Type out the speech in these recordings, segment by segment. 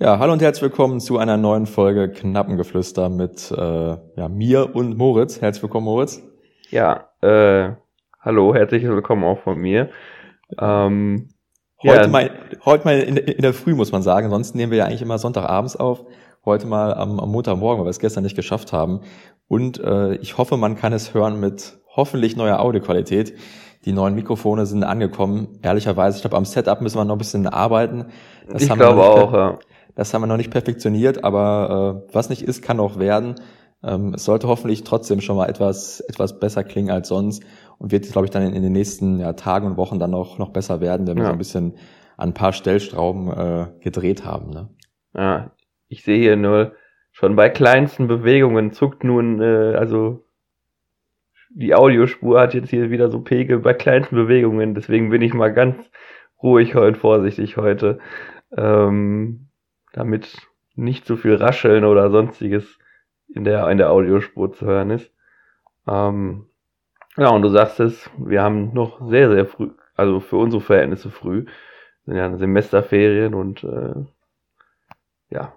Ja, hallo und herzlich willkommen zu einer neuen Folge Knappengeflüster mit äh, ja, mir und Moritz. Herzlich willkommen, Moritz. Ja, äh, hallo, herzlich willkommen auch von mir. Ähm, heute, ja. mal, heute mal in, in der Früh, muss man sagen. Sonst nehmen wir ja eigentlich immer Sonntagabends auf. Heute mal am, am Montagmorgen, weil wir es gestern nicht geschafft haben. Und äh, ich hoffe, man kann es hören mit hoffentlich neuer Audioqualität. Die neuen Mikrofone sind angekommen. Ehrlicherweise, ich glaube, am Setup müssen wir noch ein bisschen arbeiten. Das ich glaube auch, ja. Das haben wir noch nicht perfektioniert, aber äh, was nicht ist, kann auch werden. Ähm, es sollte hoffentlich trotzdem schon mal etwas, etwas besser klingen als sonst und wird, glaube ich, dann in, in, den nächsten ja, Tagen und Wochen dann noch, noch besser werden, wenn wir so ein bisschen an ein paar Stellstrauben äh, gedreht haben. Ne? Ja, ich sehe hier nur, schon bei kleinsten Bewegungen zuckt nun, äh, also die Audiospur hat jetzt hier wieder so Pegel bei kleinsten Bewegungen, deswegen bin ich mal ganz ruhig und vorsichtig heute. Ähm, damit nicht so viel Rascheln oder sonstiges in der, in der Audiospur zu hören ist. Ähm, ja, und du sagst es, wir haben noch sehr, sehr früh, also für unsere Verhältnisse früh, sind ja Semesterferien und äh, ja,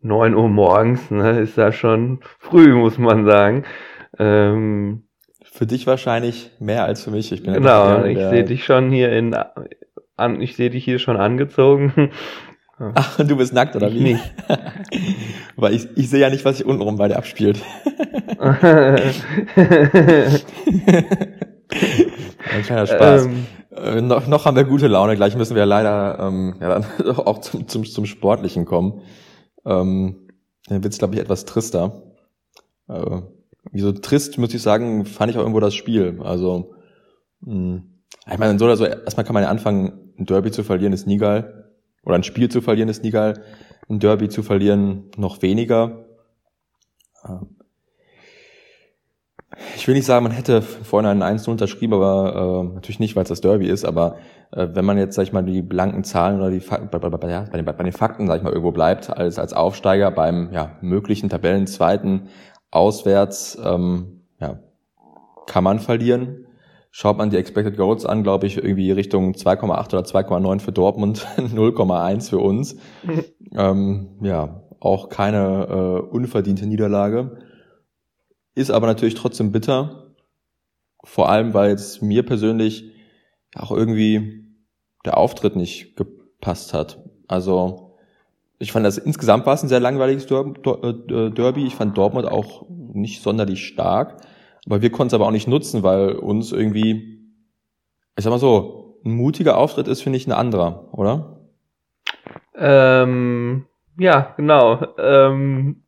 neun Uhr morgens, ne, ist da schon früh, muss man sagen. Ähm, für dich wahrscheinlich mehr als für mich. Ich bin genau, ich sehe dich schon hier in, an, ich sehe dich hier schon angezogen. Ach, du bist nackt, oder ich wie? Nicht. Weil ich, ich sehe ja nicht, was sich untenrum bei dir abspielt. Ein kleiner Spaß. Ähm, äh, noch, noch haben wir gute Laune, gleich müssen wir leider ähm, ja, dann auch zum, zum, zum Sportlichen kommen. Ähm, dann wird's, glaube ich, etwas trister. Äh, so trist, muss ich sagen, fand ich auch irgendwo das Spiel. Also, mh, hm, ich meine, so oder so, erstmal kann man ja anfangen, ein Derby zu verlieren, ist nie geil oder ein Spiel zu verlieren ist nie geil, ein Derby zu verlieren noch weniger. Ich will nicht sagen, man hätte vorhin einen 1 unterschrieben, aber äh, natürlich nicht, weil es das Derby ist, aber äh, wenn man jetzt, sag ich mal, die blanken Zahlen oder die Fakten, bei, bei, bei, bei, den, bei den Fakten, sag ich mal, irgendwo bleibt, als, als Aufsteiger beim ja, möglichen Tabellenzweiten auswärts, ähm, ja, kann man verlieren. Schaut man die Expected Goals an, glaube ich, irgendwie Richtung 2,8 oder 2,9 für Dortmund, 0,1 für uns. Ähm, ja, auch keine äh, unverdiente Niederlage. Ist aber natürlich trotzdem bitter. Vor allem, weil es mir persönlich auch irgendwie der Auftritt nicht gepasst hat. Also ich fand das insgesamt war es ein sehr langweiliges äh, Derby. Ich fand Dortmund auch nicht sonderlich stark. Aber wir konnten es aber auch nicht nutzen, weil uns irgendwie, ich sag mal so, ein mutiger Auftritt ist, finde ich, ein anderer, oder? Ähm, ja, genau. Ähm,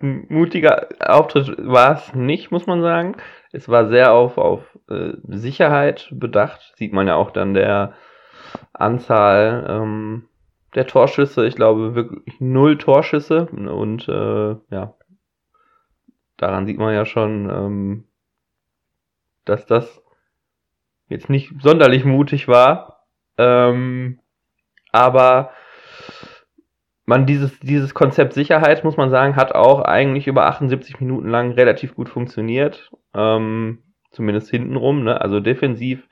mutiger Auftritt war es nicht, muss man sagen. Es war sehr auf, auf äh, Sicherheit bedacht. Sieht man ja auch dann der Anzahl ähm, der Torschüsse. Ich glaube wirklich null Torschüsse. Und äh, ja, daran sieht man ja schon, ähm, dass das jetzt nicht sonderlich mutig war. Ähm, aber man dieses, dieses Konzept Sicherheit, muss man sagen, hat auch eigentlich über 78 Minuten lang relativ gut funktioniert. Ähm, zumindest hintenrum. Ne? Also defensiv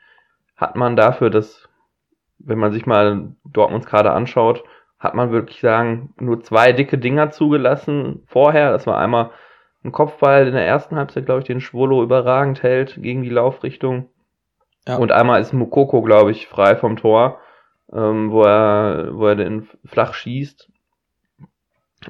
hat man dafür, dass, wenn man sich mal Dortmunds gerade anschaut, hat man wirklich sagen, nur zwei dicke Dinger zugelassen vorher. Das war einmal ein Kopfball in der ersten Halbzeit, glaube ich, den Schwolo überragend hält gegen die Laufrichtung. Ja. Und einmal ist Mukoko, glaube ich, frei vom Tor, ähm, wo er, wo er den flach schießt.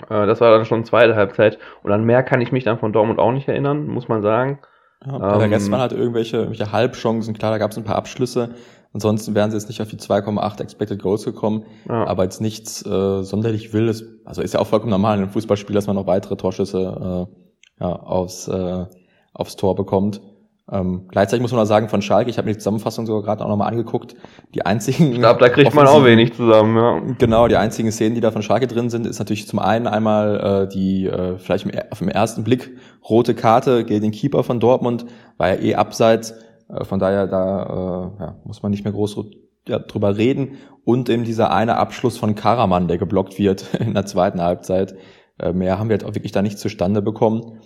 Äh, das war dann schon zweite Halbzeit. Und an mehr kann ich mich dann von Dortmund auch nicht erinnern, muss man sagen. Ja, ähm, der Rest waren halt irgendwelche, irgendwelche Halbchancen. Klar, da gab es ein paar Abschlüsse. Ansonsten wären sie jetzt nicht auf die 2,8 Expected Goals gekommen, ja. aber jetzt nichts äh, sonderlich Wildes. Also ist ja auch vollkommen normal in einem Fußballspiel, dass man noch weitere Torschüsse äh, ja, aufs, äh, aufs Tor bekommt. Ähm, gleichzeitig muss man auch sagen, von Schalke, ich habe mir die Zusammenfassung sogar gerade auch nochmal angeguckt, die einzigen... Ich glaube, da kriegt man auch wenig zusammen, ja. Genau, die einzigen Szenen, die da von Schalke drin sind, ist natürlich zum einen einmal äh, die äh, vielleicht auf den ersten Blick rote Karte gegen den Keeper von Dortmund, war ja eh abseits, von daher da äh, ja, muss man nicht mehr groß ja, drüber reden. Und eben dieser eine Abschluss von Karaman, der geblockt wird in der zweiten Halbzeit, äh, mehr haben wir jetzt auch wirklich da nicht zustande bekommen.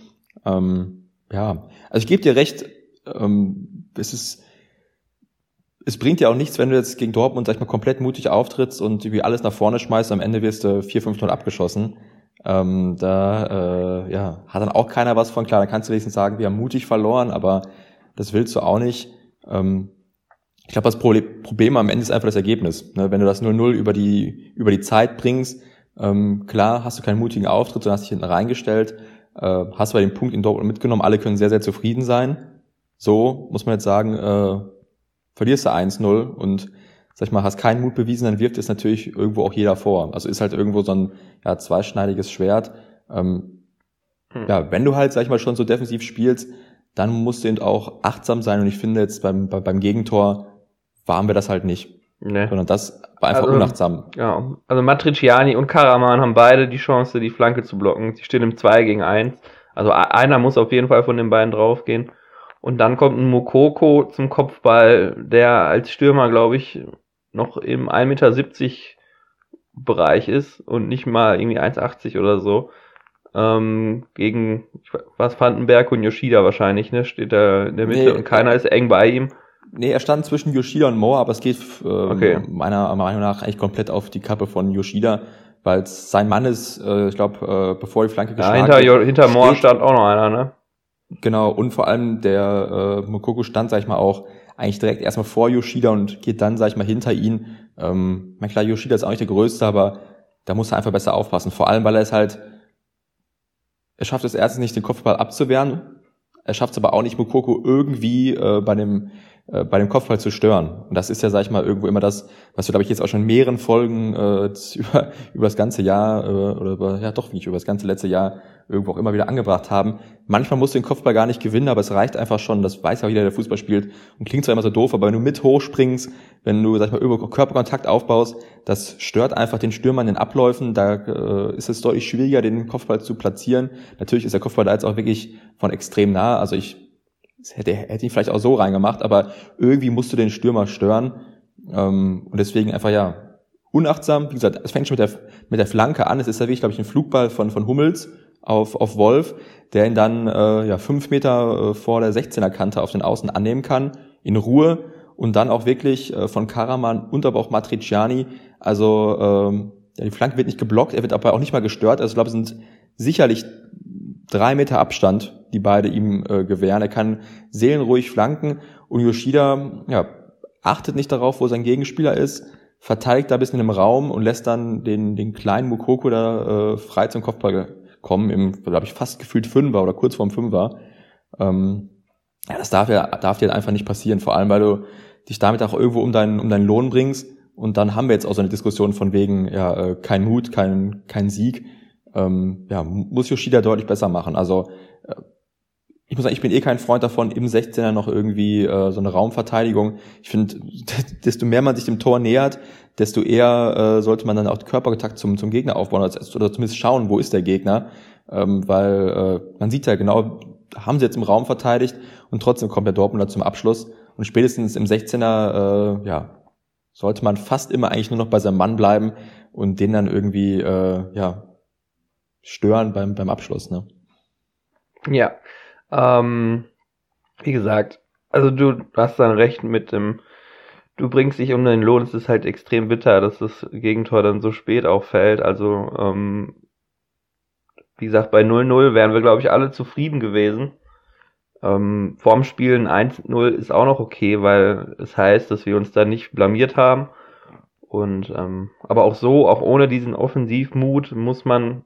Ähm, ja, also ich gebe dir recht, ähm, es ist es bringt ja auch nichts, wenn du jetzt gegen Dortmund, sag ich mal, komplett mutig auftrittst und irgendwie alles nach vorne schmeißt, am Ende wirst du 4-5-0 abgeschossen. Ähm, da äh, ja, hat dann auch keiner was von. Klar, dann kannst du wenigstens sagen, wir haben mutig verloren, aber das willst du auch nicht. Ähm, ich glaube, das Problem am Ende ist einfach das Ergebnis. Ne? Wenn du das 0-0 über die, über die Zeit bringst, ähm, klar hast du keinen mutigen Auftritt, sondern hast dich hinten reingestellt, äh, hast bei den Punkt in Dortmund mitgenommen, alle können sehr, sehr zufrieden sein. So muss man jetzt sagen, äh, verlierst du 1-0 und sag ich mal, hast keinen Mut bewiesen, dann wirft es natürlich irgendwo auch jeder vor. Also ist halt irgendwo so ein ja, zweischneidiges Schwert. Ähm, hm. Ja, wenn du halt, sag ich mal, schon so defensiv spielst, dann musst du eben auch achtsam sein. Und ich finde jetzt beim, beim Gegentor waren wir das halt nicht. Nee. Sondern das war einfach also, unachtsam. Ja, also Matriciani und Karaman haben beide die Chance, die Flanke zu blocken. Sie stehen im 2 gegen 1. Also einer muss auf jeden Fall von den beiden draufgehen. Und dann kommt ein Mokoko zum Kopfball, der als Stürmer, glaube ich, noch im 1,70 Meter Bereich ist und nicht mal irgendwie 1,80 oder so. Ähm, gegen was Vandenberg und Yoshida wahrscheinlich, ne? Steht da in der Mitte nee, und keiner ist eng bei ihm. Nee, er stand zwischen Yoshida und Moore, aber es geht äh, okay. meiner Meinung nach eigentlich komplett auf die Kappe von Yoshida, weil es sein Mann ist, äh, ich glaube, äh, bevor die Flanke geschlagen ja, hinter, wird. Hinter Moore stand auch noch einer, ne? Genau, und vor allem der äh, Mokoko stand, sag ich mal, auch eigentlich direkt erstmal vor Yoshida und geht dann, sag ich mal, hinter ihn. Ähm, mein klar, Yoshida ist auch nicht der Größte, aber da muss er einfach besser aufpassen. Vor allem, weil er es halt, er schafft es erstens nicht, den Kopfball abzuwehren. Er schafft es aber auch nicht, Mokoko irgendwie äh, bei dem bei dem Kopfball zu stören. Und das ist ja, sag ich mal, irgendwo immer das, was wir, glaube ich, jetzt auch schon in mehreren Folgen äh, über, über das ganze Jahr äh, oder über, ja doch nicht, über das ganze letzte Jahr irgendwo auch immer wieder angebracht haben. Manchmal musst du den Kopfball gar nicht gewinnen, aber es reicht einfach schon, das weiß ja jeder, der Fußball spielt und klingt zwar immer so doof, aber wenn du mit hochspringst, wenn du, sag ich mal, über Körperkontakt aufbaust, das stört einfach den Stürmer in den Abläufen, da äh, ist es deutlich schwieriger, den Kopfball zu platzieren. Natürlich ist der Kopfball da jetzt auch wirklich von extrem nah, also ich hätte, hätte ihn vielleicht auch so reingemacht, aber irgendwie musst du den Stürmer stören. Ähm, und deswegen einfach, ja, unachtsam. Wie gesagt, es fängt schon mit der, mit der Flanke an. Es ist ja wirklich, glaube ich, ein Flugball von, von Hummels auf, auf Wolf, der ihn dann äh, ja, fünf Meter äh, vor der 16er Kante auf den Außen annehmen kann, in Ruhe und dann auch wirklich äh, von Karaman und aber auch Matriciani. Also ähm, ja, die Flanke wird nicht geblockt, er wird aber auch nicht mal gestört. Also ich glaube, es sind sicherlich drei Meter Abstand, die beide ihm äh, gewähren. Er kann seelenruhig flanken und Yoshida ja, achtet nicht darauf, wo sein Gegenspieler ist, verteidigt da ein bisschen im Raum und lässt dann den, den kleinen Mukoko da äh, frei zum Kopfball kommen, im, glaube ich, fast gefühlt Fünfer oder kurz vorm Fünfer. Ähm, ja, das darf ja darf dir einfach nicht passieren, vor allem weil du dich damit auch irgendwo um deinen um deinen Lohn bringst und dann haben wir jetzt auch so eine Diskussion von wegen ja äh, kein Mut, kein kein Sieg ähm, ja, muss Yoshida deutlich besser machen. Also äh, ich muss sagen, ich bin eh kein Freund davon, im 16er noch irgendwie äh, so eine Raumverteidigung. Ich finde, desto mehr man sich dem Tor nähert, desto eher äh, sollte man dann auch Körperkontakt zum, zum Gegner aufbauen oder, oder zumindest schauen, wo ist der Gegner. Ähm, weil äh, man sieht ja genau, haben sie jetzt im Raum verteidigt und trotzdem kommt der Dortmunder zum Abschluss. Und spätestens im 16er, äh, ja, sollte man fast immer eigentlich nur noch bei seinem Mann bleiben und den dann irgendwie, äh, ja, stören beim, beim Abschluss, ne? Ja. Ähm, wie gesagt, also du hast dann recht mit dem, du bringst dich um den Lohn, es ist halt extrem bitter, dass das Gegentor dann so spät auch fällt. Also, ähm, wie gesagt, bei 0-0 wären wir, glaube ich, alle zufrieden gewesen. Ähm, vorm Spielen 1-0 ist auch noch okay, weil es heißt, dass wir uns da nicht blamiert haben. Und ähm, aber auch so, auch ohne diesen Offensivmut, muss man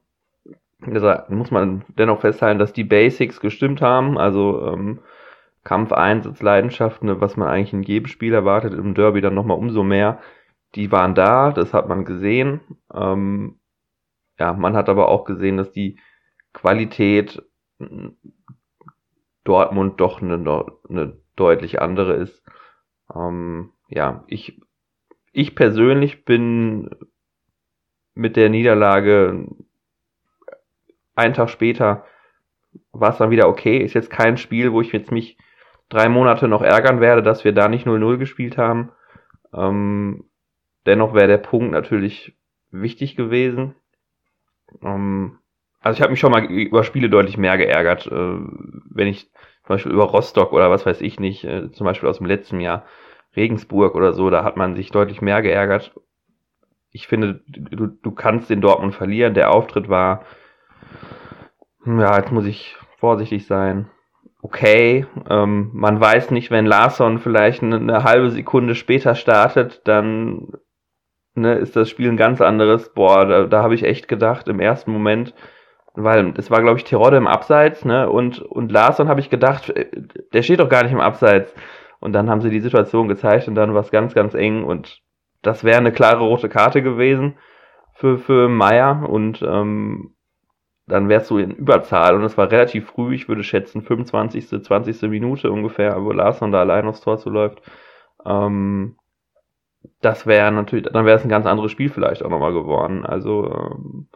deshalb muss man dennoch festhalten, dass die Basics gestimmt haben. Also ähm, Kampf, Leidenschaft, ne, was man eigentlich in jedem Spiel erwartet, im Derby dann nochmal umso mehr. Die waren da, das hat man gesehen. Ähm, ja, man hat aber auch gesehen, dass die Qualität Dortmund doch eine, eine deutlich andere ist. Ähm, ja, ich, ich persönlich bin mit der Niederlage einen Tag später war es dann wieder okay. Ist jetzt kein Spiel, wo ich jetzt mich drei Monate noch ärgern werde, dass wir da nicht 0-0 gespielt haben. Ähm, dennoch wäre der Punkt natürlich wichtig gewesen. Ähm, also ich habe mich schon mal über Spiele deutlich mehr geärgert, äh, wenn ich zum Beispiel über Rostock oder was weiß ich nicht, äh, zum Beispiel aus dem letzten Jahr, Regensburg oder so, da hat man sich deutlich mehr geärgert. Ich finde, du, du kannst den Dortmund verlieren. Der Auftritt war, ja, jetzt muss ich vorsichtig sein. Okay, ähm, man weiß nicht, wenn Larsson vielleicht eine, eine halbe Sekunde später startet, dann ne, ist das Spiel ein ganz anderes. Boah, da, da habe ich echt gedacht im ersten Moment, weil es war, glaube ich, Terodde im Abseits, ne? Und, und Larsson habe ich gedacht, äh, der steht doch gar nicht im Abseits. Und dann haben sie die Situation gezeigt und dann war es ganz, ganz eng und das wäre eine klare rote Karte gewesen für, für Meier und ähm, dann wärst du in Überzahl und es war relativ früh, ich würde schätzen 25., 20. Minute ungefähr, wo Larsson da allein aufs Tor zuläuft. Ähm, das wäre natürlich, dann wäre es ein ganz anderes Spiel vielleicht auch nochmal geworden. Also ähm,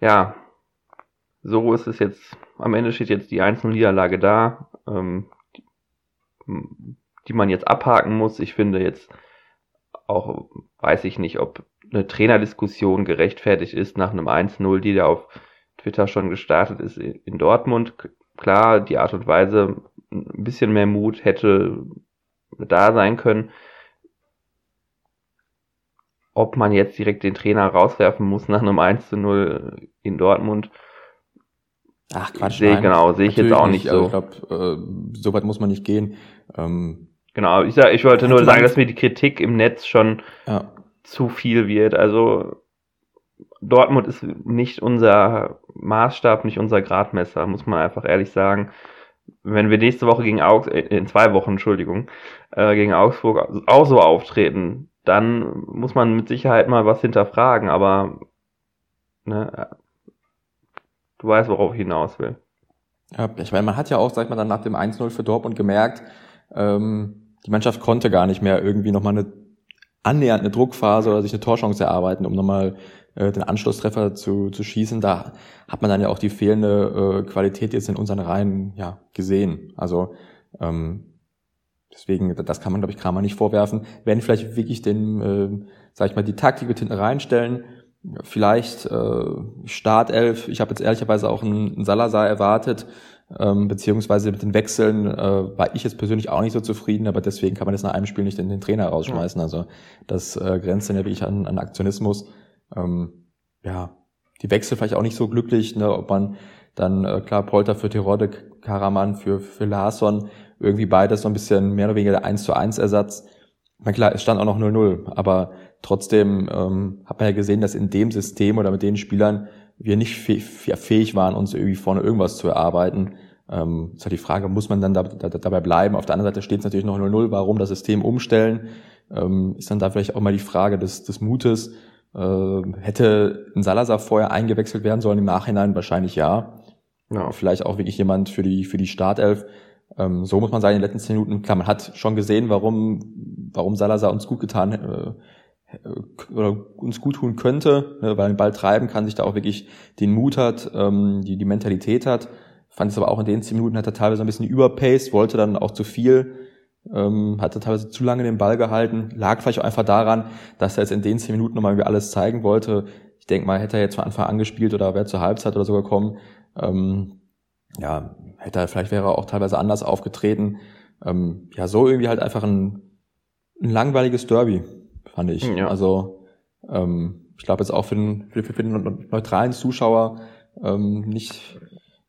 ja, so ist es jetzt, am Ende steht jetzt die 1-0-Niederlage da, ähm, die, die man jetzt abhaken muss. Ich finde jetzt auch, weiß ich nicht, ob eine Trainerdiskussion gerechtfertigt ist nach einem 1-0, die da auf Twitter schon gestartet ist in Dortmund. Klar, die Art und Weise, ein bisschen mehr Mut hätte da sein können ob man jetzt direkt den Trainer rauswerfen muss nach einem 1 zu 0 in Dortmund. Ach Quatsch, sehe, nein. Genau, sehe ich jetzt auch nicht, also so. Ich glaube, äh, so weit muss man nicht gehen. Ähm, genau, ich, sag, ich wollte nur sagen, dass mir die Kritik im Netz schon ja. Zu viel wird. Also Dortmund ist nicht unser Maßstab, nicht unser Gradmesser, muss man einfach ehrlich sagen. Wenn wir nächste Woche gegen Augsburg, äh, in zwei Wochen, Entschuldigung, äh, gegen Augsburg auch so auftreten, dann muss man mit Sicherheit mal was hinterfragen, aber ne, du weißt, worauf ich hinaus will. Ja, ich meine, man hat ja auch, sag ich mal, dann nach dem 1-0 für Dortmund gemerkt, ähm, die Mannschaft konnte gar nicht mehr irgendwie nochmal eine annähernd eine Druckphase oder sich eine Torchance erarbeiten, um nochmal äh, den Anschlusstreffer zu, zu schießen. Da hat man dann ja auch die fehlende äh, Qualität jetzt in unseren Reihen ja gesehen. Also ähm, Deswegen, das kann man, glaube ich, Kramer nicht vorwerfen. Werden vielleicht wirklich den, äh, sag ich mal, die Taktik mit hinten reinstellen. Vielleicht äh, Startelf. Ich habe jetzt ehrlicherweise auch einen, einen Salazar erwartet. Ähm, beziehungsweise mit den Wechseln äh, war ich jetzt persönlich auch nicht so zufrieden, aber deswegen kann man jetzt nach einem Spiel nicht den, den Trainer rausschmeißen. Ja. Also das äh, grenzt dann ja wirklich an, an Aktionismus. Ähm, ja, die Wechsel vielleicht auch nicht so glücklich, ne, ob man dann äh, klar Polter für Tirode, Karaman für, für Larsson irgendwie beides so ein bisschen mehr oder weniger der 1 zu 1 Ersatz. Na klar, es stand auch noch 0-0, aber trotzdem ähm, hat man ja gesehen, dass in dem System oder mit den Spielern wir nicht fähig waren, uns irgendwie vorne irgendwas zu erarbeiten. Ähm, ist halt die Frage, muss man dann da, da, dabei bleiben? Auf der anderen Seite steht es natürlich noch 0-0, warum das System umstellen? Ähm, ist dann da vielleicht auch mal die Frage des, des Mutes. Äh, hätte ein Salazar vorher eingewechselt werden sollen im Nachhinein? Wahrscheinlich ja. ja. Vielleicht auch wirklich jemand für die, für die Startelf. Ähm, so muss man sagen, in den letzten zehn Minuten, klar, man hat schon gesehen, warum, warum Salazar uns gut getan äh, oder uns gut tun könnte, ne, weil den Ball treiben kann, sich da auch wirklich den Mut hat, ähm, die, die Mentalität hat. Fand es aber auch in den zehn Minuten hat er teilweise ein bisschen überpaced, wollte dann auch zu viel, ähm, hatte teilweise zu lange den Ball gehalten, lag vielleicht auch einfach daran, dass er jetzt in den zehn Minuten nochmal alles zeigen wollte. Ich denke mal, hätte er jetzt von Anfang an gespielt oder wäre zur Halbzeit oder so gekommen, ähm, ja, hätte er, vielleicht wäre er auch teilweise anders aufgetreten. Ähm, ja, so irgendwie halt einfach ein, ein langweiliges Derby, fand ich. Ja. Also ähm, ich glaube jetzt auch für den, für, für den neutralen Zuschauer ähm, nicht,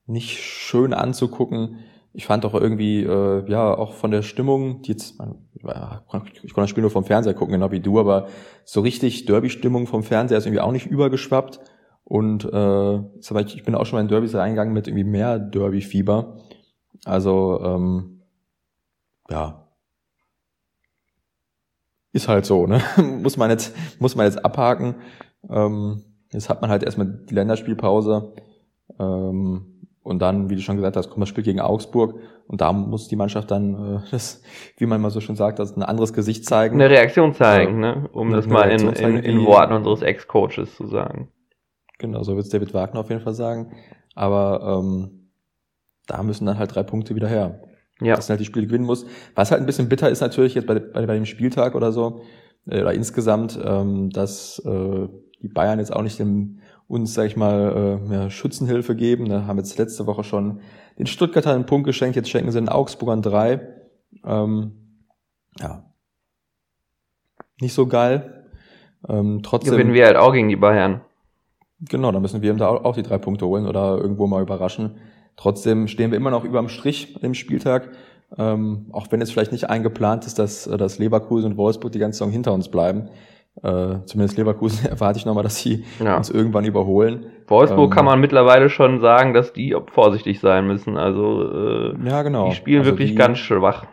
nicht schön anzugucken. Ich fand auch irgendwie, äh, ja, auch von der Stimmung, die jetzt, ich konnte das Spiel nur vom Fernseher gucken, genau wie du, aber so richtig Derby-Stimmung vom Fernseher ist irgendwie auch nicht übergeschwappt. Und äh, ich bin auch schon mal in Derbys reingegangen mit irgendwie mehr Derby-Fieber. Also, ähm, ja. Ist halt so, ne? muss man jetzt, muss man jetzt abhaken. Ähm, jetzt hat man halt erstmal die Länderspielpause. Ähm, und dann, wie du schon gesagt hast, kommt das Spiel gegen Augsburg. Und da muss die Mannschaft dann, äh, das, wie man mal so schon sagt, das ein anderes Gesicht zeigen. Eine Reaktion zeigen, äh, ne? Um das mal in, in, in Worten unseres Ex-Coaches zu sagen. Genau, so wird es David Wagner auf jeden Fall sagen. Aber ähm, da müssen dann halt drei Punkte wieder her. Ja. Dass man halt die Spiele gewinnen muss. Was halt ein bisschen bitter ist natürlich jetzt bei, bei, bei dem Spieltag oder so, äh, oder insgesamt, ähm, dass äh, die Bayern jetzt auch nicht dem, uns, sag ich mal, äh, mehr Schützenhilfe geben. Da haben jetzt letzte Woche schon den Stuttgarter einen Punkt geschenkt, jetzt schenken sie den Augsburgern drei. Ähm, ja, nicht so geil. Ähm, trotzdem. Gewinnen wir halt auch gegen die Bayern. Genau, da müssen wir da auch die drei Punkte holen oder irgendwo mal überraschen. Trotzdem stehen wir immer noch überm Strich im Spieltag. Ähm, auch wenn es vielleicht nicht eingeplant ist, dass, dass Leverkusen und Wolfsburg die ganze Saison hinter uns bleiben. Äh, zumindest Leverkusen erwarte ich nochmal, dass sie ja. uns irgendwann überholen. Wolfsburg ähm, kann man mittlerweile schon sagen, dass die vorsichtig sein müssen. Also äh, ja, genau. die spielen also wirklich die, ganz schwach.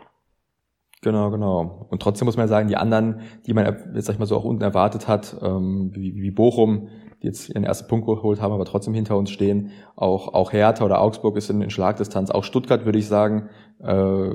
Genau, genau. Und trotzdem muss man sagen, die anderen, die man jetzt sag ich mal so auch unten erwartet hat, ähm, wie, wie Bochum, die jetzt ihren ersten Punkt geholt haben, aber trotzdem hinter uns stehen, auch auch Hertha oder Augsburg ist in, in Schlagdistanz, auch Stuttgart würde ich sagen, äh,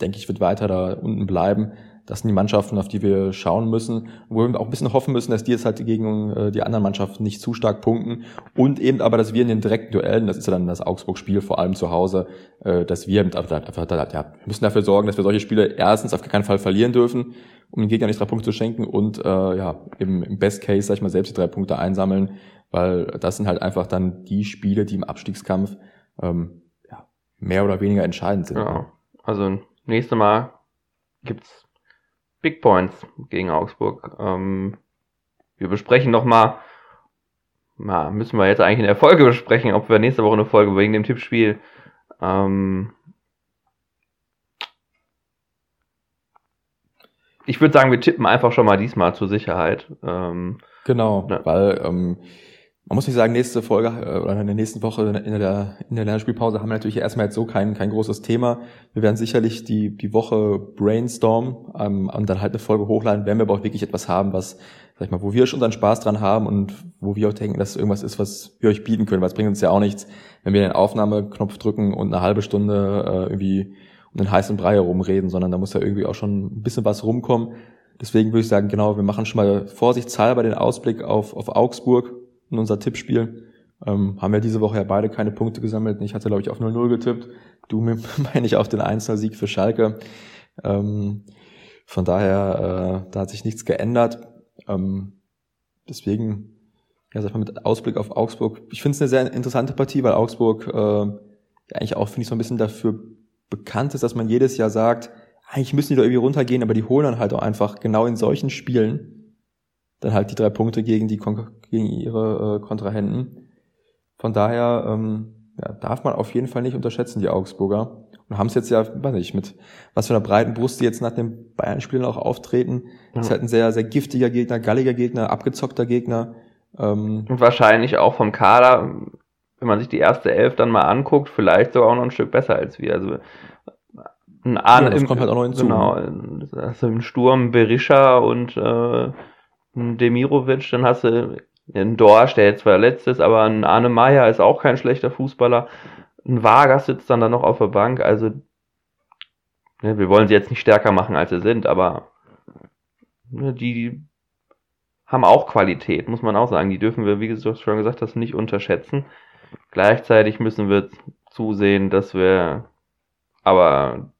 denke ich, wird weiter da unten bleiben. Das sind die Mannschaften, auf die wir schauen müssen, wo wir auch ein bisschen hoffen müssen, dass die jetzt halt gegen äh, die anderen Mannschaften nicht zu stark punkten. Und eben aber, dass wir in den direkten Duellen, das ist ja dann das Augsburg-Spiel, vor allem zu Hause, äh, dass wir einfach, ja, müssen dafür sorgen, dass wir solche Spiele erstens auf keinen Fall verlieren dürfen, um den Gegner nicht drei Punkte zu schenken und äh, ja, im, im Best Case, sag ich mal, selbst die drei Punkte einsammeln, weil das sind halt einfach dann die Spiele, die im Abstiegskampf ähm, ja, mehr oder weniger entscheidend sind. Ja, also nächstes Mal gibt's Big Points gegen Augsburg. Ähm, wir besprechen nochmal, na, müssen wir jetzt eigentlich in der Folge besprechen, ob wir nächste Woche eine Folge wegen dem Tippspiel. Ähm, ich würde sagen, wir tippen einfach schon mal diesmal zur Sicherheit. Ähm, genau, ne. weil ähm, man muss nicht sagen, nächste Folge äh, oder in der nächsten Woche in der, in der Lernspielpause haben wir natürlich erstmal jetzt so kein, kein großes Thema. Wir werden sicherlich die, die Woche brainstorm ähm, und dann halt eine Folge hochladen, wenn wir aber auch wirklich etwas haben, was, sag ich mal, wo wir schon unseren Spaß dran haben und wo wir auch denken, dass irgendwas ist, was wir euch bieten können, weil es bringt uns ja auch nichts, wenn wir den Aufnahmeknopf drücken und eine halbe Stunde äh, irgendwie um den heißen Brei herumreden, sondern da muss ja irgendwie auch schon ein bisschen was rumkommen. Deswegen würde ich sagen, genau, wir machen schon mal vorsichtshalber den Ausblick auf, auf Augsburg in unser Tippspiel. Ähm, haben wir diese Woche ja beide keine Punkte gesammelt. Ich hatte, glaube ich, auf 0-0 getippt. Du, meine ich, auf den Einzelsieg für Schalke. Ähm, von daher, äh, da hat sich nichts geändert. Ähm, deswegen, ja, sag mal, mit Ausblick auf Augsburg. Ich finde es eine sehr interessante Partie, weil Augsburg äh, ja eigentlich auch, finde ich, so ein bisschen dafür bekannt ist, dass man jedes Jahr sagt, eigentlich müssen die da irgendwie runtergehen, aber die holen dann halt auch einfach genau in solchen Spielen dann halt die drei Punkte gegen die gegen ihre äh, Kontrahenten. Von daher ähm, ja, darf man auf jeden Fall nicht unterschätzen, die Augsburger. Und haben es jetzt ja, weiß nicht, mit was für einer breiten Brust die jetzt nach dem Bayern-Spielen auch auftreten. Ja. Ist halt ein sehr, sehr giftiger Gegner, galliger Gegner, abgezockter Gegner. Ähm, Und wahrscheinlich auch vom Kader, wenn man sich die erste Elf dann mal anguckt, vielleicht sogar auch noch ein Stück besser als wir. Also ein Arne ja, das im, kommt halt auch noch hinzu. Genau, also im Sturm Berisha und äh, Demirovic, dann hast du einen Dorsch, der jetzt zwar letzt ist, aber ein Arne Meyer ist auch kein schlechter Fußballer. Ein Vargas sitzt dann da noch auf der Bank, also ne, wir wollen sie jetzt nicht stärker machen, als sie sind, aber ne, die haben auch Qualität, muss man auch sagen. Die dürfen wir, wie du schon gesagt hast, nicht unterschätzen. Gleichzeitig müssen wir zusehen, dass wir aber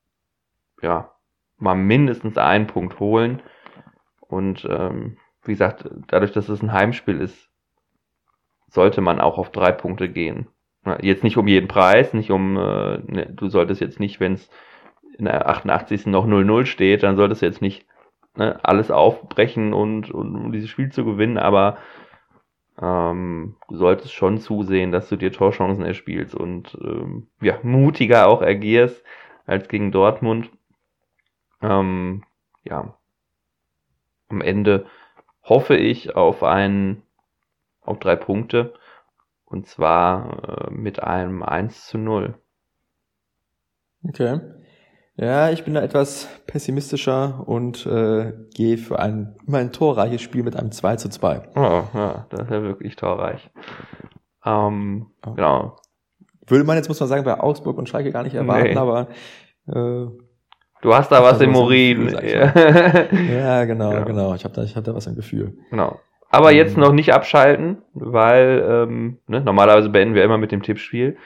ja mal mindestens einen Punkt holen. Und ähm, wie gesagt, dadurch, dass es ein Heimspiel ist, sollte man auch auf drei Punkte gehen. Jetzt nicht um jeden Preis, nicht um, äh, ne, du solltest jetzt nicht, wenn es in der 88. noch 0-0 steht, dann solltest du jetzt nicht ne, alles aufbrechen und, und um dieses Spiel zu gewinnen, aber ähm, du solltest schon zusehen, dass du dir Torchancen erspielst und ähm, ja, mutiger auch agierst als gegen Dortmund. Ähm, ja, am Ende hoffe ich auf einen, auf drei Punkte. Und zwar äh, mit einem 1 zu 0. Okay. Ja, ich bin da etwas pessimistischer und äh, gehe für ein immer ein torreiches Spiel mit einem 2 zu 2. Oh, ja, das ist ja wirklich torreich. Ähm, oh. Genau. Würde man jetzt, muss man sagen, bei Augsburg und Schalke gar nicht erwarten, nee. aber äh, Du hast da was im Urin. ja, genau, ja. genau. Ich habe da, ich hab da was im Gefühl. Genau. Aber ähm, jetzt noch nicht abschalten, weil ähm, ne, normalerweise beenden wir immer mit dem Tippspiel.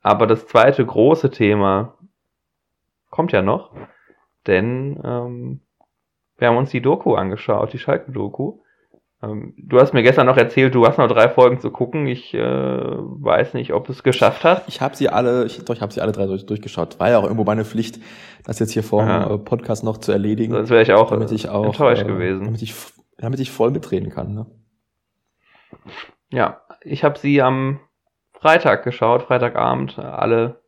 Aber das zweite große Thema kommt ja noch, denn ähm, wir haben uns die Doku angeschaut, die Schalke-Doku. Ähm, du hast mir gestern noch erzählt, du hast noch drei Folgen zu gucken. Ich äh, weiß nicht, ob du es geschafft hast. Ich habe sie alle, ich, doch, ich habe sie alle drei durch, durchgeschaut. War ja auch irgendwo meine Pflicht, das jetzt hier vor dem. Äh, Podcast noch zu erledigen. Sonst wäre ich auch, damit ich auch enttäuscht äh, gewesen. Damit ich, damit ich voll mitreden kann. Ne? Ja, ich habe sie am Freitag geschaut, Freitagabend. Alle,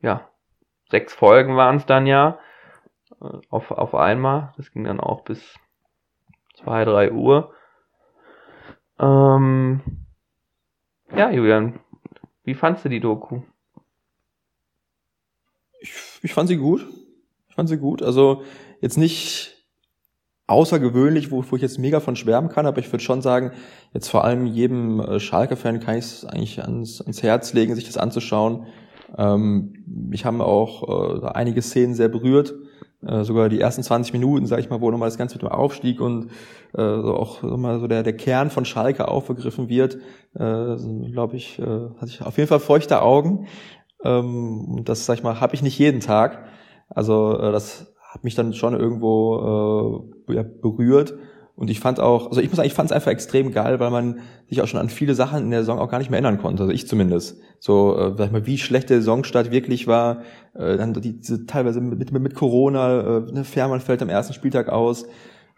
ja, sechs Folgen waren es dann ja. Äh, auf, auf einmal. Das ging dann auch bis zwei, drei Uhr. Ähm, ja, Julian, wie fandst du die Doku? Ich, ich fand sie gut. Ich fand sie gut. Also jetzt nicht außergewöhnlich, wo, wo ich jetzt mega von schwärmen kann, aber ich würde schon sagen, jetzt vor allem jedem äh, Schalke-Fan kann ich es eigentlich ans, ans Herz legen, sich das anzuschauen. Ähm, mich haben auch äh, einige Szenen sehr berührt. Äh, sogar die ersten 20 Minuten, sage ich mal, wo nochmal das Ganze mit dem Aufstieg und äh, so auch nochmal so der, der Kern von Schalke aufgegriffen wird, äh, glaube ich, äh, hatte ich auf jeden Fall feuchte Augen. Ähm, das, sag ich mal, habe ich nicht jeden Tag. Also äh, das hat mich dann schon irgendwo äh, ja, berührt. Und ich fand auch, also ich muss sagen, ich fand es einfach extrem geil, weil man sich auch schon an viele Sachen in der Saison auch gar nicht mehr erinnern konnte. Also ich zumindest. So, äh, sag ich mal, wie schlecht der Saisonstart wirklich war. Äh, dann die, diese, teilweise mit, mit, mit Corona, äh, ne, Fährmann fällt am ersten Spieltag aus.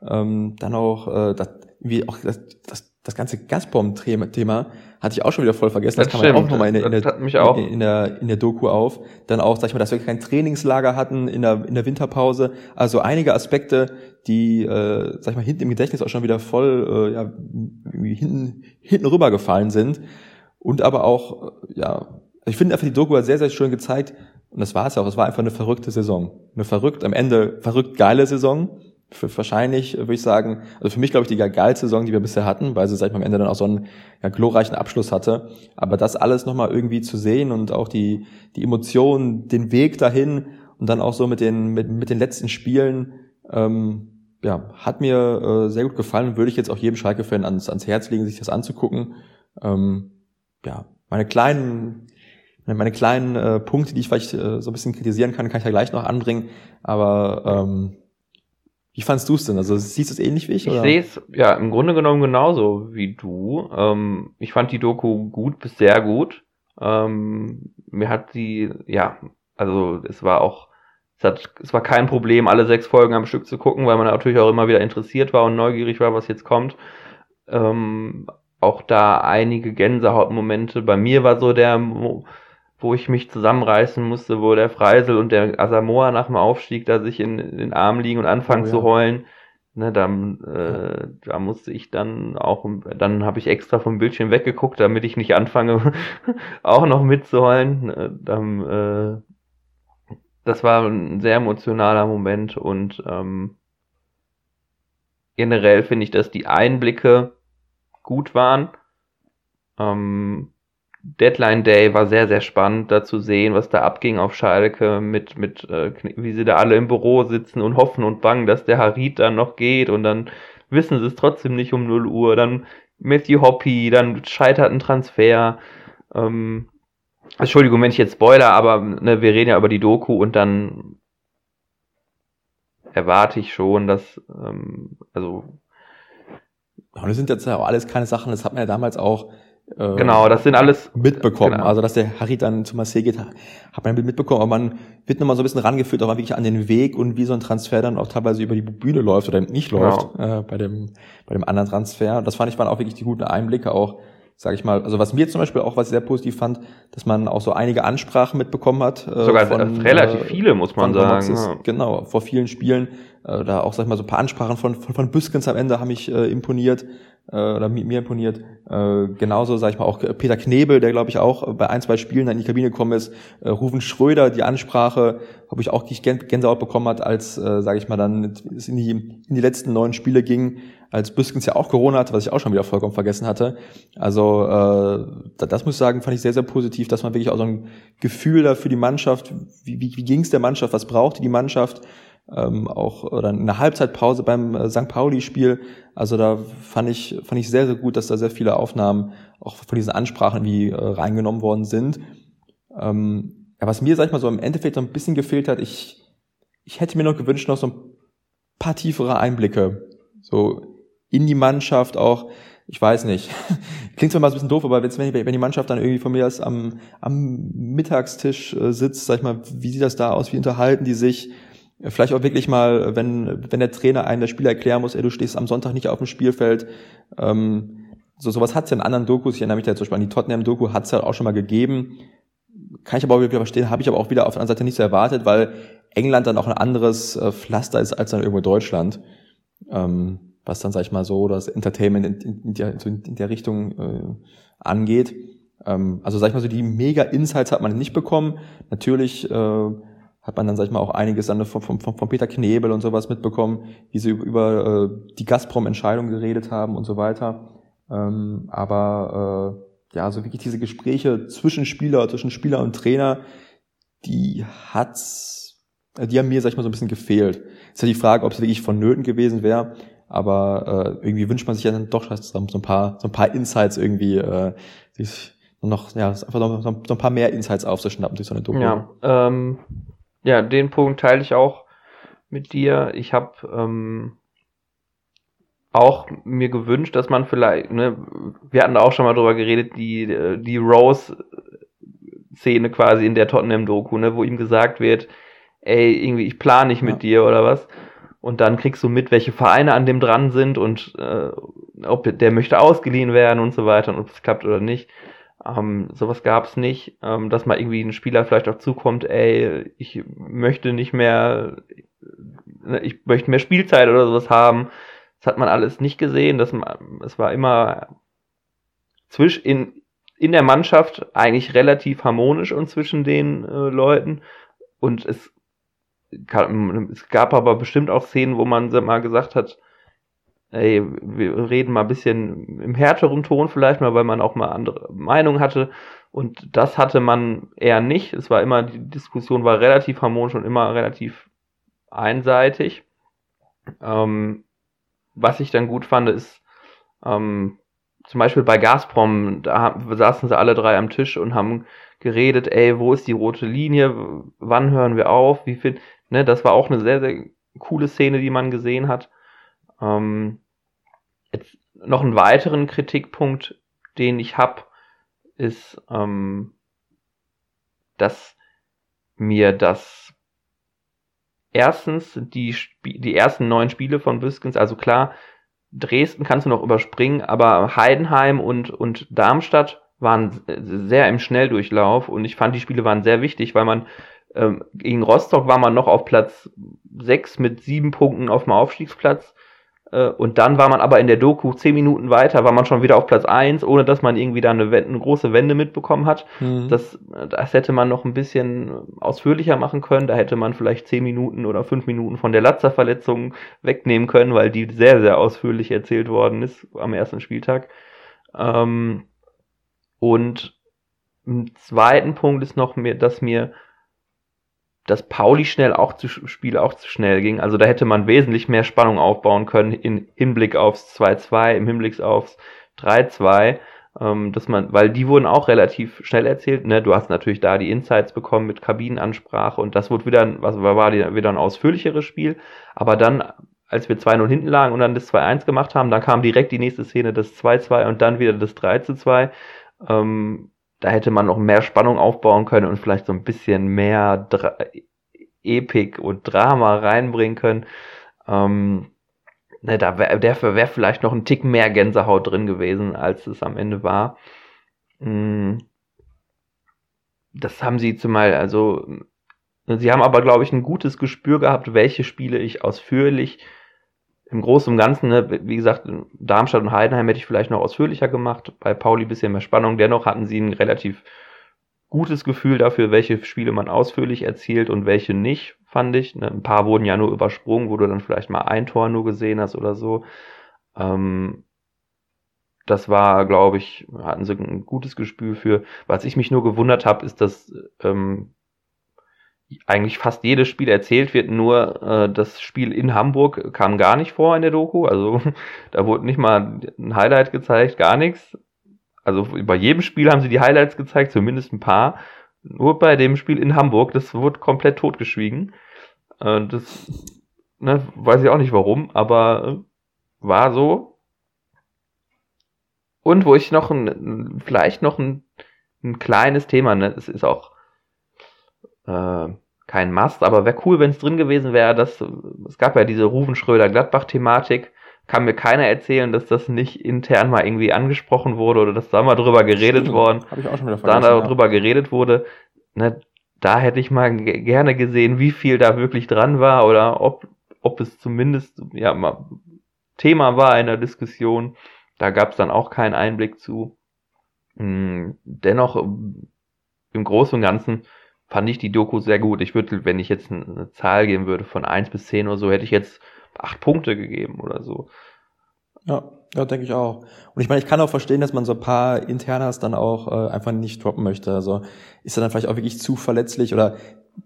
Ähm, dann auch, äh, das, wie auch das, das das ganze Gazprom-Thema hatte ich auch schon wieder voll vergessen. Das, das kam ja auch nochmal in der, in, der, in, in, der, in der Doku auf. Dann auch, sag ich mal, dass wir kein Trainingslager hatten in der, in der Winterpause. Also einige Aspekte, die, äh, sag ich mal, hinten im Gedächtnis auch schon wieder voll äh, ja, hinten, hinten rübergefallen sind. Und aber auch, äh, ja, ich finde einfach die Doku hat sehr, sehr schön gezeigt, und das war es ja auch, es war einfach eine verrückte Saison. Eine verrückt, am Ende verrückt geile Saison für wahrscheinlich, würde ich sagen, also für mich glaube ich die geilste Saison, die wir bisher hatten, weil sie seit am Ende dann auch so einen ja, glorreichen Abschluss hatte. Aber das alles nochmal irgendwie zu sehen und auch die, die Emotionen, den Weg dahin und dann auch so mit den, mit, mit den letzten Spielen, ähm, ja, hat mir äh, sehr gut gefallen würde ich jetzt auch jedem Schalke-Fan ans, ans Herz legen, sich das anzugucken. Ähm, ja, meine kleinen, meine kleinen äh, Punkte, die ich vielleicht äh, so ein bisschen kritisieren kann, kann ich ja gleich noch anbringen. Aber ähm, wie fandst du es denn? Also siehst du es ähnlich wie ich? Ich sehe es ja im Grunde genommen genauso wie du. Ähm, ich fand die Doku gut bis sehr gut. Ähm, mir hat sie, ja, also es war auch, hat, es war kein Problem, alle sechs Folgen am Stück zu gucken, weil man natürlich auch immer wieder interessiert war und neugierig war, was jetzt kommt. Ähm, auch da einige Gänsehautmomente. Bei mir war so der wo ich mich zusammenreißen musste, wo der Freisel und der Asamoah nach dem Aufstieg da sich in, in den Arm liegen und anfangen oh, ja. zu heulen. Ne, dann, äh, da musste ich dann auch, dann habe ich extra vom Bildschirm weggeguckt, damit ich nicht anfange, auch noch mitzuheulen. Ne, dann, äh, das war ein sehr emotionaler Moment und ähm, generell finde ich, dass die Einblicke gut waren. Ähm, Deadline Day war sehr, sehr spannend, da zu sehen, was da abging auf Schalke, mit, mit äh, wie sie da alle im Büro sitzen und hoffen und bangen, dass der Harit dann noch geht und dann wissen sie es trotzdem nicht um 0 Uhr. Dann Matthew Hoppy, dann scheitert ein Transfer. Ähm, Entschuldigung, wenn ich jetzt spoiler, aber ne, wir reden ja über die Doku und dann erwarte ich schon, dass, ähm, also. Und das sind jetzt ja auch alles keine Sachen, das hat man ja damals auch äh, genau, das sind alles mitbekommen. Genau. Also dass der Harry dann zu Marseille geht, hat man mitbekommen, aber man wird nochmal so ein bisschen rangeführt, auch wirklich an den Weg und wie so ein Transfer dann auch teilweise über die Bühne läuft oder nicht läuft genau. äh, bei dem bei dem anderen Transfer. Das fand ich waren auch wirklich die guten Einblicke auch sage ich mal, also was mir zum Beispiel auch was sehr positiv fand, dass man auch so einige Ansprachen mitbekommen hat. Äh, Sogar von, relativ äh, viele, muss man sagen. Ja. Genau, vor vielen Spielen. Äh, da auch, sag ich mal, so ein paar Ansprachen von, von, von Büskens am Ende haben mich äh, imponiert äh, oder mir imponiert. Äh, genauso, sage ich mal, auch Peter Knebel, der glaube ich auch bei ein, zwei Spielen dann in die Kabine gekommen ist. Äh, Rufen Schröder, die Ansprache, habe ich auch Gänsehaut bekommen hat, als, äh, sage ich mal, dann es in die, in die letzten neun Spiele ging, als Büskens ja auch Corona hatte, was ich auch schon wieder vollkommen vergessen hatte. Also äh, das muss ich sagen, fand ich sehr, sehr positiv, dass man wirklich auch so ein Gefühl da für die Mannschaft, wie, wie, wie ging es der Mannschaft, was brauchte die Mannschaft, ähm, auch oder eine Halbzeitpause beim äh, St. Pauli-Spiel. Also da fand ich fand ich sehr sehr gut, dass da sehr viele Aufnahmen auch von diesen Ansprachen wie äh, reingenommen worden sind. Ähm, ja, was mir sag ich mal so im Endeffekt so ein bisschen gefehlt hat, ich ich hätte mir noch gewünscht noch so ein paar tiefere Einblicke. So in die Mannschaft auch, ich weiß nicht, klingt zwar mal so ein bisschen doof, aber wenn, wenn die Mannschaft dann irgendwie von mir aus am, am Mittagstisch äh, sitzt, sag ich mal, wie sieht das da aus, wie unterhalten die sich? Vielleicht auch wirklich mal, wenn, wenn der Trainer einen der Spieler erklären muss, ey, du stehst am Sonntag nicht auf dem Spielfeld. Ähm, so sowas hat es ja in anderen Dokus, ich erinnere mich da zum Beispiel an die Tottenham-Doku, hat es ja auch schon mal gegeben. Kann ich aber auch wieder verstehen, habe ich aber auch wieder auf der anderen Seite nicht so erwartet, weil England dann auch ein anderes äh, Pflaster ist als dann irgendwo Deutschland. Ähm, was dann, sag ich mal so, das Entertainment in, in, der, in der Richtung äh, angeht. Ähm, also sag ich mal so, die mega Insights hat man nicht bekommen. Natürlich äh, hat man dann, sag ich mal, auch einiges dann von, von, von Peter Knebel und sowas mitbekommen, wie sie über, äh, die Gazprom-Entscheidung geredet haben und so weiter. Ähm, aber äh, ja, so wirklich diese Gespräche zwischen Spieler, zwischen Spieler und Trainer, die hat's, äh, die haben mir, sag ich mal, so ein bisschen gefehlt. Ist ja die Frage, ob es wirklich vonnöten gewesen wäre, aber äh, irgendwie wünscht man sich ja dann doch so ein paar, so ein paar Insights irgendwie, äh, sich noch, ja, einfach noch, so ein paar mehr Insights aufzuschnappen durch so eine Doku. Ja, ähm, ja, den Punkt teile ich auch mit dir. Ich habe ähm, auch mir gewünscht, dass man vielleicht, ne, wir hatten auch schon mal drüber geredet, die, die Rose-Szene quasi in der Tottenham-Doku, ne, wo ihm gesagt wird, ey, irgendwie, ich plane nicht mit ja. dir oder was. Und dann kriegst du mit, welche Vereine an dem dran sind und äh, ob der möchte ausgeliehen werden und so weiter und ob es klappt oder nicht. Ähm, sowas gab es nicht, ähm, dass mal irgendwie ein Spieler vielleicht auch zukommt, ey, ich möchte nicht mehr, ich möchte mehr Spielzeit oder sowas haben. Das hat man alles nicht gesehen. Das, es war immer zwisch, in, in der Mannschaft eigentlich relativ harmonisch und zwischen den äh, Leuten. Und es, es gab aber bestimmt auch Szenen, wo man mal gesagt hat, ey, wir reden mal ein bisschen im härteren Ton vielleicht mal, weil man auch mal andere Meinungen hatte. Und das hatte man eher nicht. Es war immer, die Diskussion war relativ harmonisch und immer relativ einseitig. Ähm, was ich dann gut fand, ist, ähm, zum Beispiel bei Gazprom, da saßen sie alle drei am Tisch und haben geredet, ey, wo ist die rote Linie, wann hören wir auf, wie viel, ne, das war auch eine sehr, sehr coole Szene, die man gesehen hat. Ähm, Jetzt noch einen weiteren Kritikpunkt, den ich habe, ist, ähm, dass mir das erstens die, die ersten neun Spiele von Büskens, also klar, Dresden kannst du noch überspringen, aber Heidenheim und, und Darmstadt waren sehr im Schnelldurchlauf und ich fand, die Spiele waren sehr wichtig, weil man ähm, gegen Rostock war man noch auf Platz sechs mit sieben Punkten auf dem Aufstiegsplatz und dann war man aber in der Doku zehn Minuten weiter, war man schon wieder auf Platz eins, ohne dass man irgendwie da eine, eine große Wende mitbekommen hat. Mhm. Das, das hätte man noch ein bisschen ausführlicher machen können. Da hätte man vielleicht zehn Minuten oder fünf Minuten von der Latzer-Verletzung wegnehmen können, weil die sehr, sehr ausführlich erzählt worden ist am ersten Spieltag. Ähm, und ein zweiten Punkt ist noch, mir, dass mir dass Pauli schnell auch zu Spiel auch zu schnell ging. Also da hätte man wesentlich mehr Spannung aufbauen können im Hinblick aufs 2-2, im Hinblick aufs 3-2. Ähm, dass man, weil die wurden auch relativ schnell erzählt. Ne? Du hast natürlich da die Insights bekommen mit Kabinenansprache und das wurde wieder, was war wieder ein ausführlicheres Spiel. Aber dann, als wir 2-0 hinten lagen und dann das 2-1 gemacht haben, dann kam direkt die nächste Szene, das 2-2 und dann wieder das 3-2. Ähm, da hätte man noch mehr Spannung aufbauen können und vielleicht so ein bisschen mehr Dra Epik und Drama reinbringen können. Ähm, ne, da wäre wär vielleicht noch ein Tick mehr Gänsehaut drin gewesen, als es am Ende war. Mm. Das haben sie zumal, also sie haben aber, glaube ich, ein gutes Gespür gehabt, welche Spiele ich ausführlich im Großen und Ganzen, ne, wie gesagt, Darmstadt und Heidenheim hätte ich vielleicht noch ausführlicher gemacht. Bei Pauli bisschen mehr Spannung. Dennoch hatten sie ein relativ gutes Gefühl dafür, welche Spiele man ausführlich erzielt und welche nicht, fand ich. Ne, ein paar wurden ja nur übersprungen, wo du dann vielleicht mal ein Tor nur gesehen hast oder so. Ähm, das war, glaube ich, hatten sie ein gutes Gespür für. Was ich mich nur gewundert habe, ist, dass ähm, eigentlich fast jedes Spiel erzählt wird, nur äh, das Spiel in Hamburg kam gar nicht vor in der Doku. Also da wurde nicht mal ein Highlight gezeigt, gar nichts. Also bei jedem Spiel haben sie die Highlights gezeigt, zumindest ein paar. Nur bei dem Spiel in Hamburg, das wurde komplett totgeschwiegen. Äh, das ne, weiß ich auch nicht warum, aber äh, war so. und wo ich noch ein, vielleicht noch ein, ein kleines Thema, ne, es ist auch äh, kein Must, aber wäre cool, wenn es drin gewesen wäre, dass es gab ja diese Ruven Schröder-Gladbach-Thematik, kann mir keiner erzählen, dass das nicht intern mal irgendwie angesprochen wurde oder dass da mal drüber geredet Stimmt, worden, Hab ich auch schon wieder da darüber ja. geredet wurde. Ne, da hätte ich mal gerne gesehen, wie viel da wirklich dran war oder ob, ob es zumindest ja mal Thema war in der Diskussion. Da gab es dann auch keinen Einblick zu. Hm, dennoch im Großen und Ganzen fand ich die Doku sehr gut. Ich würde, wenn ich jetzt eine Zahl geben würde von eins bis zehn oder so, hätte ich jetzt acht Punkte gegeben oder so. Ja, ja, denke ich auch. Und ich meine, ich kann auch verstehen, dass man so ein paar Internas dann auch äh, einfach nicht droppen möchte. Also ist er dann vielleicht auch wirklich zu verletzlich oder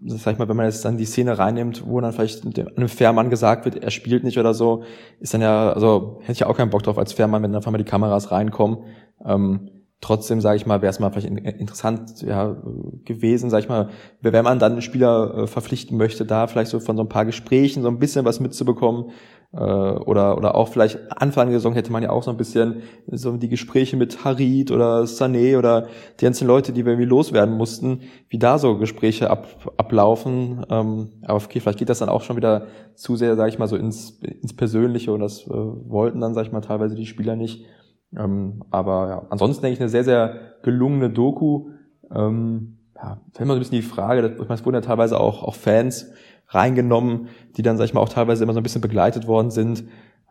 sag ich mal, wenn man jetzt dann die Szene reinnimmt, wo dann vielleicht einem Fährmann gesagt wird, er spielt nicht oder so, ist dann ja, also hätte ich ja auch keinen Bock drauf als Fährmann, wenn dann einfach mal die Kameras reinkommen. Ähm, trotzdem, sage ich mal, wäre es mal vielleicht interessant ja, gewesen, sage ich mal, wenn man dann einen Spieler äh, verpflichten möchte, da vielleicht so von so ein paar Gesprächen so ein bisschen was mitzubekommen. Äh, oder, oder auch vielleicht Anfang der Saison hätte man ja auch so ein bisschen so die Gespräche mit Harid oder Sané oder die ganzen Leute, die wir irgendwie loswerden mussten, wie da so Gespräche ab, ablaufen. Ähm, aber okay, vielleicht geht das dann auch schon wieder zu sehr, sage ich mal, so ins, ins Persönliche und das äh, wollten dann, sage ich mal, teilweise die Spieler nicht. Ähm, aber ja, ansonsten denke ich eine sehr, sehr gelungene Doku. Ähm, ja, fällt mir so ein bisschen die Frage, ich meine, es wurden ja teilweise auch, auch Fans reingenommen, die dann, sag ich mal, auch teilweise immer so ein bisschen begleitet worden sind.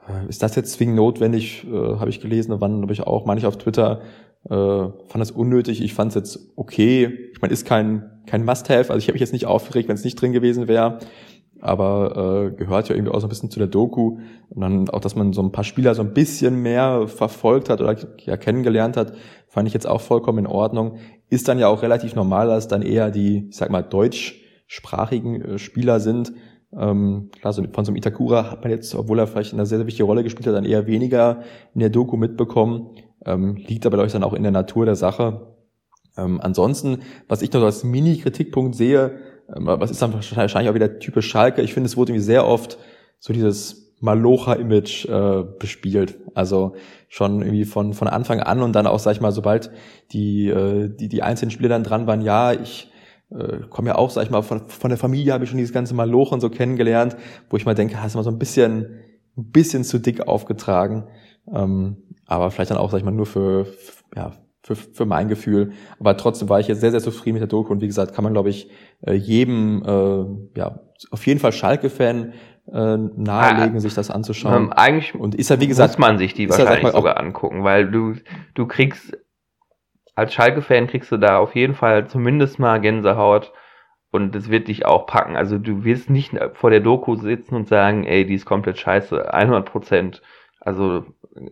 Äh, ist das jetzt zwingend notwendig? Äh, habe ich gelesen, wann habe ich auch, meine ich auf Twitter, äh, fand das unnötig. Ich fand es jetzt okay. Ich meine, ist kein, kein Must-Have. Also ich habe mich jetzt nicht aufgeregt, wenn es nicht drin gewesen wäre aber äh, gehört ja irgendwie auch so ein bisschen zu der Doku. Und dann auch, dass man so ein paar Spieler so ein bisschen mehr verfolgt hat oder ja kennengelernt hat, fand ich jetzt auch vollkommen in Ordnung. Ist dann ja auch relativ normal, dass dann eher die, ich sag mal, deutschsprachigen äh, Spieler sind. Ähm, klar, so von so einem Itakura hat man jetzt, obwohl er vielleicht eine sehr, sehr wichtige Rolle gespielt hat, dann eher weniger in der Doku mitbekommen. Ähm, liegt aber, glaube ich, dann auch in der Natur der Sache. Ähm, ansonsten, was ich noch als Mini-Kritikpunkt sehe, was ist dann wahrscheinlich auch wieder typisch Schalke. Ich finde, es wurde irgendwie sehr oft so dieses Malocha-Image äh, bespielt. Also schon irgendwie von, von Anfang an und dann auch, sag ich mal, sobald die, äh, die, die einzelnen Spieler dann dran waren, ja, ich äh, komme ja auch, sag ich mal, von, von der Familie habe ich schon dieses ganze Malochen so kennengelernt, wo ich mal denke, hast du mal so ein bisschen, ein bisschen zu dick aufgetragen. Ähm, aber vielleicht dann auch, sag ich mal, nur für, ja, für, für mein Gefühl. Aber trotzdem war ich jetzt sehr, sehr zufrieden mit der Doku und wie gesagt, kann man, glaube ich, äh, jedem, äh, ja, auf jeden Fall Schalke-Fan äh, nahelegen, ah, sich das anzuschauen. Ähm, eigentlich und ist ja, wie gesagt, muss man sich die wahrscheinlich ja, sogar angucken, weil du, du kriegst, als Schalke-Fan kriegst du da auf jeden Fall zumindest mal Gänsehaut und es wird dich auch packen. Also du wirst nicht vor der Doku sitzen und sagen, ey, die ist komplett scheiße, 100 Prozent. Also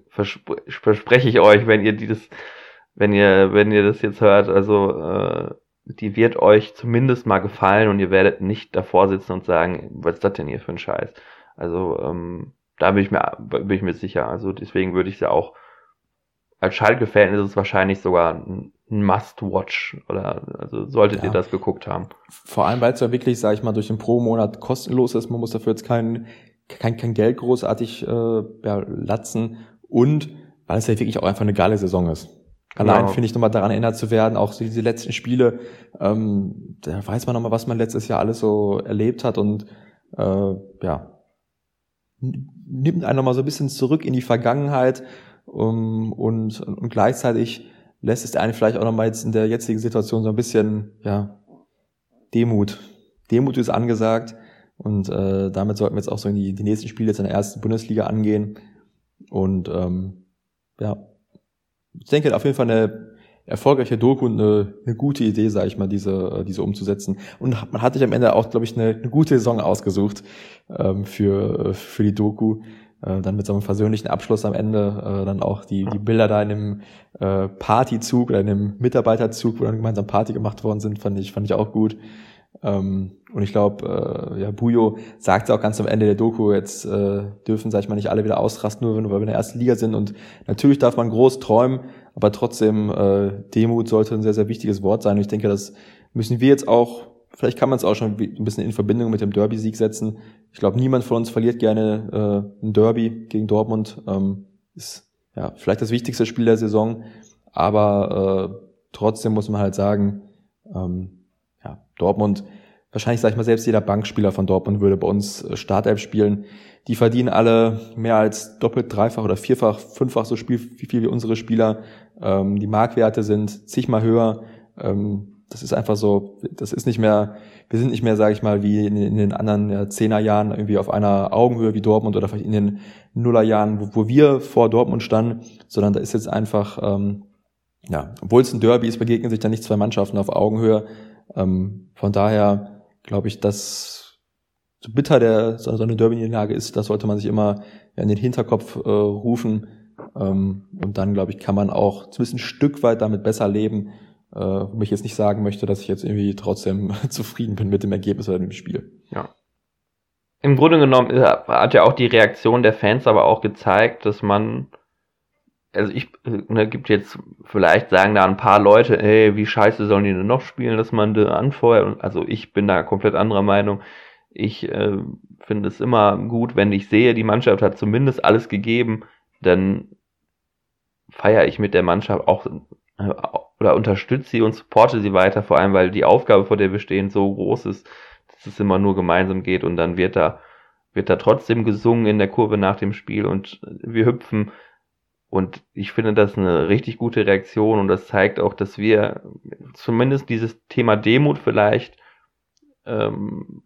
verspre verspreche ich euch, wenn ihr dieses wenn ihr, wenn ihr das jetzt hört, also äh, die wird euch zumindest mal gefallen und ihr werdet nicht davor sitzen und sagen, was ist das denn hier für ein Scheiß? Also ähm, da bin ich mir, bin ich mir sicher. Also deswegen würde ich sie auch als Schalke-Fan ist es wahrscheinlich sogar ein Must-Watch oder also solltet ja. ihr das geguckt haben. Vor allem, weil es ja wirklich, sage ich mal, durch den Pro-Monat kostenlos ist. Man muss dafür jetzt kein, kein, kein Geld großartig äh, ja, latzen und weil es ja wirklich auch einfach eine geile Saison ist. Allein genau. finde ich nochmal daran erinnert zu werden, auch diese letzten Spiele, ähm, da weiß man nochmal, was man letztes Jahr alles so erlebt hat und äh, ja, nimmt einen nochmal so ein bisschen zurück in die Vergangenheit um, und, und gleichzeitig lässt es einen vielleicht auch nochmal jetzt in der jetzigen Situation so ein bisschen, ja, Demut. Demut ist angesagt und äh, damit sollten wir jetzt auch so in die, die nächsten Spiele jetzt in der ersten Bundesliga angehen und ähm, ja, ich denke, auf jeden Fall eine erfolgreiche Doku und eine, eine gute Idee, sage ich mal, diese, diese umzusetzen. Und man hat sich am Ende auch, glaube ich, eine, eine gute Saison ausgesucht ähm, für, für die Doku. Äh, dann mit so einem versöhnlichen Abschluss am Ende, äh, dann auch die, die Bilder da in einem äh, Partyzug oder in einem Mitarbeiterzug, wo dann gemeinsam Party gemacht worden sind, fand ich, fand ich auch gut. Ähm, und ich glaube, äh, ja, Bujo sagt auch ganz am Ende der Doku, jetzt äh, dürfen, sag ich mal, nicht alle wieder ausrasten, nur wenn wir in der ersten Liga sind. Und natürlich darf man groß träumen, aber trotzdem, äh, Demut sollte ein sehr, sehr wichtiges Wort sein. Und ich denke, das müssen wir jetzt auch, vielleicht kann man es auch schon ein bisschen in Verbindung mit dem Derby-Sieg setzen. Ich glaube, niemand von uns verliert gerne äh, ein Derby gegen Dortmund. Ähm, ist ja, vielleicht das wichtigste Spiel der Saison, aber äh, trotzdem muss man halt sagen, ähm, ja, Dortmund, wahrscheinlich sage ich mal, selbst jeder Bankspieler von Dortmund würde bei uns äh, Startelf spielen. Die verdienen alle mehr als doppelt, dreifach oder vierfach, fünffach so viel, wie viel wie unsere Spieler. Ähm, die Marktwerte sind zigmal höher. Ähm, das ist einfach so, das ist nicht mehr, wir sind nicht mehr, sage ich mal, wie in, in den anderen ja, Zehnerjahren irgendwie auf einer Augenhöhe wie Dortmund oder vielleicht in den Nullerjahren, wo, wo wir vor Dortmund standen, sondern da ist jetzt einfach, ähm, ja, obwohl es ein Derby ist, begegnen sich da nicht zwei Mannschaften auf Augenhöhe. Ähm, von daher glaube ich, dass so bitter der so eine Derby-Niederlage ist, das sollte man sich immer in den Hinterkopf äh, rufen. Ähm, und dann, glaube ich, kann man auch zumindest ein Stück weit damit besser leben, äh, wo ich jetzt nicht sagen möchte, dass ich jetzt irgendwie trotzdem zufrieden bin mit dem Ergebnis oder dem Spiel. Ja. Im Grunde genommen äh, hat ja auch die Reaktion der Fans aber auch gezeigt, dass man, also ich, ne, gibt jetzt, vielleicht sagen da ein paar Leute, ey, wie scheiße sollen die denn noch spielen, dass man da anfeuert. Also ich bin da komplett anderer Meinung. Ich äh, finde es immer gut, wenn ich sehe, die Mannschaft hat zumindest alles gegeben, dann feiere ich mit der Mannschaft auch äh, oder unterstütze sie und supporte sie weiter, vor allem weil die Aufgabe, vor der wir stehen, so groß ist, dass es immer nur gemeinsam geht und dann wird da, wird da trotzdem gesungen in der Kurve nach dem Spiel und wir hüpfen. Und ich finde das eine richtig gute Reaktion und das zeigt auch, dass wir zumindest dieses Thema Demut vielleicht ähm,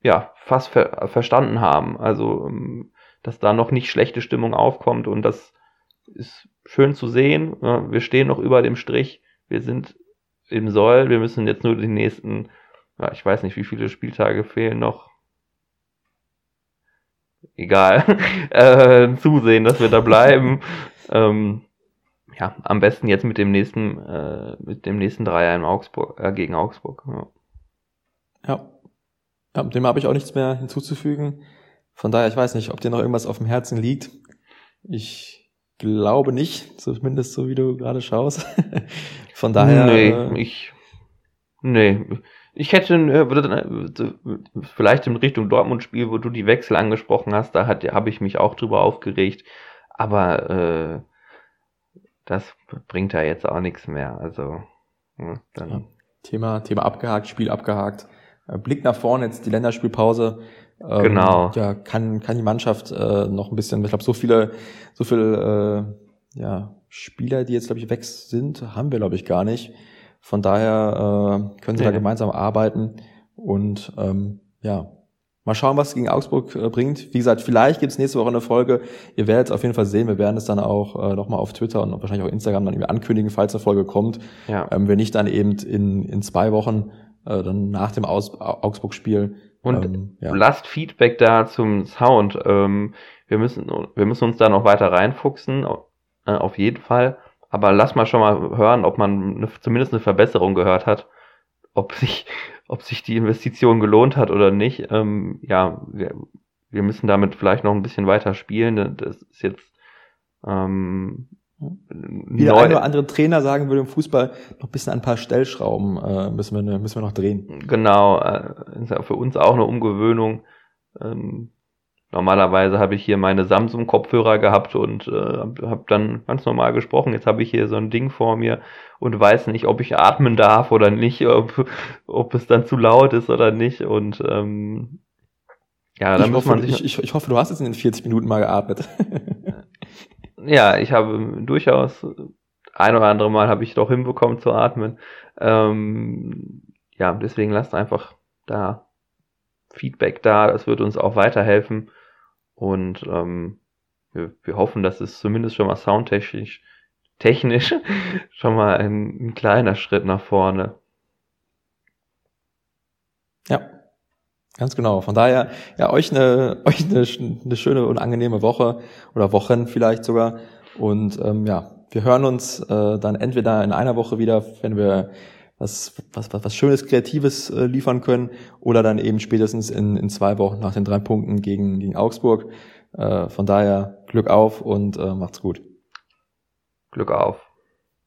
ja fast ver verstanden haben. Also ähm, dass da noch nicht schlechte Stimmung aufkommt und das ist schön zu sehen. Wir stehen noch über dem Strich. Wir sind im Soll. Wir müssen jetzt nur die nächsten, ich weiß nicht, wie viele Spieltage fehlen noch. Egal. äh, zusehen, dass wir da bleiben. ähm, ja, am besten jetzt mit dem nächsten, äh, mit dem nächsten Dreier in Augsburg, äh, gegen Augsburg. Ja. ja. ja dem habe ich auch nichts mehr hinzuzufügen. Von daher, ich weiß nicht, ob dir noch irgendwas auf dem Herzen liegt. Ich glaube nicht, zumindest so wie du gerade schaust. Von daher. Nee, äh, ich. Nee. Ich hätte äh, würde, vielleicht in Richtung Dortmund-Spiel, wo du die Wechsel angesprochen hast, da hat, habe ich mich auch drüber aufgeregt. Aber äh, das bringt ja jetzt auch nichts mehr. Also ja, dann. Ja. Thema, Thema abgehakt, Spiel abgehakt. Äh, Blick nach vorne, jetzt die Länderspielpause. Ähm, genau. Ja, kann, kann die Mannschaft äh, noch ein bisschen, ich glaube, so viele, so viel äh, ja, Spieler, die jetzt, glaube ich, weg sind, haben wir, glaube ich, gar nicht. Von daher äh, können sie nee. da gemeinsam arbeiten und ähm, ja, mal schauen, was gegen Augsburg äh, bringt. Wie gesagt, vielleicht gibt's nächste Woche eine Folge. Ihr werdet es auf jeden Fall sehen. Wir werden es dann auch äh, nochmal auf Twitter und wahrscheinlich auch Instagram dann irgendwie ankündigen, falls eine Folge kommt. Ja. Ähm, wenn nicht, dann eben in, in zwei Wochen, äh, dann nach dem Augsburg-Spiel und ähm, ja. lasst Feedback da zum Sound. Ähm, wir, müssen, wir müssen uns da noch weiter reinfuchsen, äh, auf jeden Fall. Aber lass mal schon mal hören, ob man eine, zumindest eine Verbesserung gehört hat, ob sich, ob sich die Investition gelohnt hat oder nicht. Ähm, ja, wir, wir müssen damit vielleicht noch ein bisschen weiter spielen. Das ist jetzt ähm, wie der eine oder andere Trainer sagen würde im Fußball, noch ein bisschen an ein paar Stellschrauben äh, müssen, wir, müssen wir noch drehen. Genau, äh, ist ja für uns auch eine Umgewöhnung. Ähm, normalerweise habe ich hier meine Samsung-Kopfhörer gehabt und äh, habe dann ganz normal gesprochen. Jetzt habe ich hier so ein Ding vor mir und weiß nicht, ob ich atmen darf oder nicht, ob, ob es dann zu laut ist oder nicht. Und ähm, ja, dann ich muss hoffe, man sich. Ich, ich, ich hoffe, du hast jetzt in den 40 Minuten mal geatmet. ja, ich habe durchaus ein oder andere Mal habe ich doch hinbekommen zu atmen. Ähm, ja, deswegen lasst einfach da Feedback da. Das wird uns auch weiterhelfen. Und ähm, wir, wir hoffen, dass es zumindest schon mal soundtechnisch technisch schon mal ein, ein kleiner Schritt nach vorne. Ja, Ganz genau. Von daher, ja, euch eine, euch eine, eine schöne und angenehme Woche oder Wochen vielleicht sogar. Und ähm, ja, wir hören uns äh, dann entweder in einer Woche wieder, wenn wir was, was, was, was Schönes, Kreatives äh, liefern können, oder dann eben spätestens in, in zwei Wochen nach den drei Punkten gegen, gegen Augsburg. Äh, von daher Glück auf und äh, macht's gut. Glück auf.